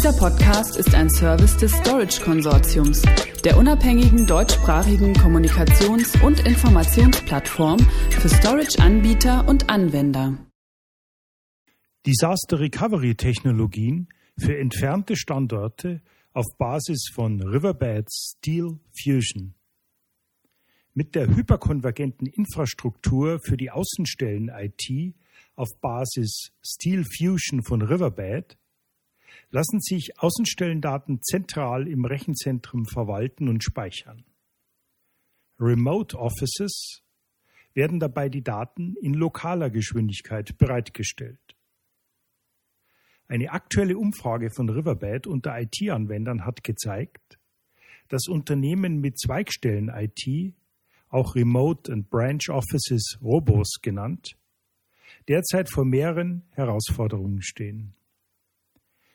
Dieser Podcast ist ein Service des Storage Konsortiums, der unabhängigen deutschsprachigen Kommunikations- und Informationsplattform für Storage-Anbieter und Anwender. Disaster Recovery Technologien für entfernte Standorte auf Basis von Riverbed Steel Fusion. Mit der hyperkonvergenten Infrastruktur für die Außenstellen IT auf Basis Steel Fusion von Riverbed lassen sich Außenstellendaten zentral im Rechenzentrum verwalten und speichern. Remote Offices werden dabei die Daten in lokaler Geschwindigkeit bereitgestellt. Eine aktuelle Umfrage von Riverbed unter IT-Anwendern hat gezeigt, dass Unternehmen mit Zweigstellen IT, auch Remote and Branch Offices Robos genannt, derzeit vor mehreren Herausforderungen stehen.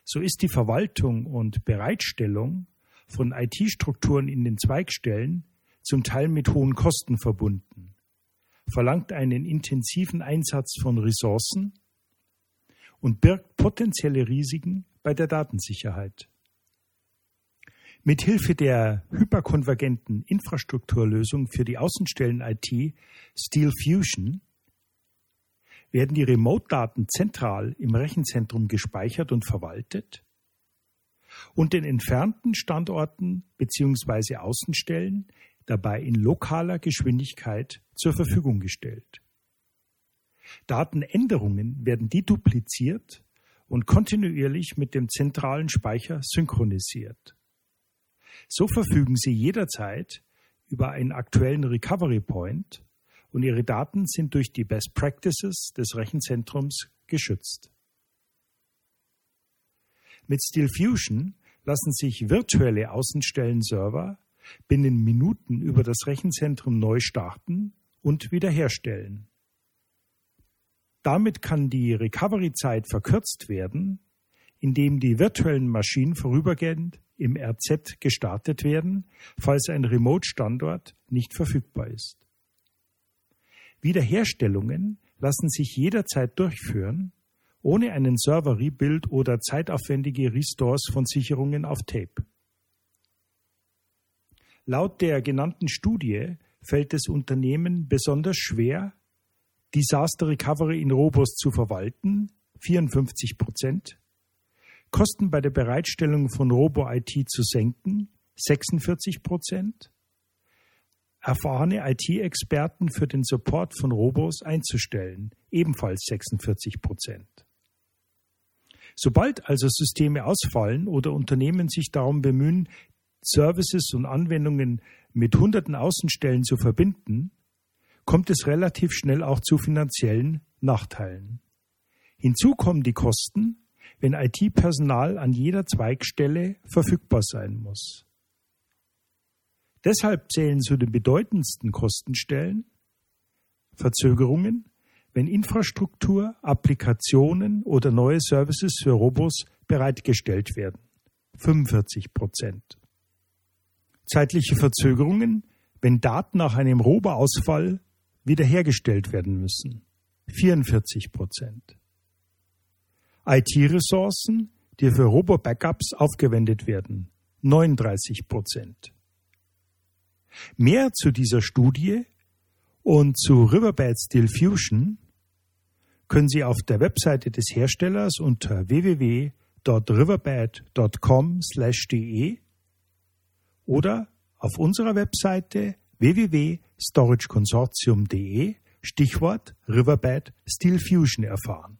So ist die Verwaltung und Bereitstellung von IT-Strukturen in den Zweigstellen zum Teil mit hohen Kosten verbunden, verlangt einen intensiven Einsatz von Ressourcen und birgt potenzielle Risiken bei der Datensicherheit. Mithilfe der hyperkonvergenten Infrastrukturlösung für die Außenstellen IT Steel Fusion werden die Remote-Daten zentral im Rechenzentrum gespeichert und verwaltet und den entfernten Standorten bzw. Außenstellen dabei in lokaler Geschwindigkeit zur Verfügung gestellt. Datenänderungen werden dedupliziert und kontinuierlich mit dem zentralen Speicher synchronisiert. So verfügen Sie jederzeit über einen aktuellen Recovery Point und Ihre Daten sind durch die Best Practices des Rechenzentrums geschützt. Mit Steel Fusion lassen sich virtuelle Außenstellen-Server binnen Minuten über das Rechenzentrum neu starten und wiederherstellen. Damit kann die Recovery-Zeit verkürzt werden, indem die virtuellen Maschinen vorübergehend im RZ gestartet werden, falls ein Remote-Standort nicht verfügbar ist. Wiederherstellungen lassen sich jederzeit durchführen, ohne einen Server-Rebuild oder zeitaufwendige Restores von Sicherungen auf Tape. Laut der genannten Studie fällt es Unternehmen besonders schwer, Disaster Recovery in Robos zu verwalten, 54 Prozent, Kosten bei der Bereitstellung von Robo-IT zu senken, 46 Prozent, erfahrene IT-Experten für den Support von Robos einzustellen, ebenfalls 46 Prozent. Sobald also Systeme ausfallen oder Unternehmen sich darum bemühen, Services und Anwendungen mit hunderten Außenstellen zu verbinden, kommt es relativ schnell auch zu finanziellen Nachteilen. Hinzu kommen die Kosten, wenn IT-Personal an jeder Zweigstelle verfügbar sein muss. Deshalb zählen zu den bedeutendsten Kostenstellen Verzögerungen, wenn Infrastruktur, Applikationen oder neue Services für Robos bereitgestellt werden. 45 Prozent. Zeitliche Verzögerungen, wenn Daten nach einem Robo-Ausfall wiederhergestellt werden müssen. 44 Prozent. IT-Ressourcen, die für Robo-Backups aufgewendet werden. 39 Prozent. Mehr zu dieser Studie und zu Riverbed Steel Fusion können Sie auf der Webseite des Herstellers unter www.riverbed.com/de oder auf unserer Webseite www.storageconsortium.de Stichwort Riverbed Steel Fusion erfahren.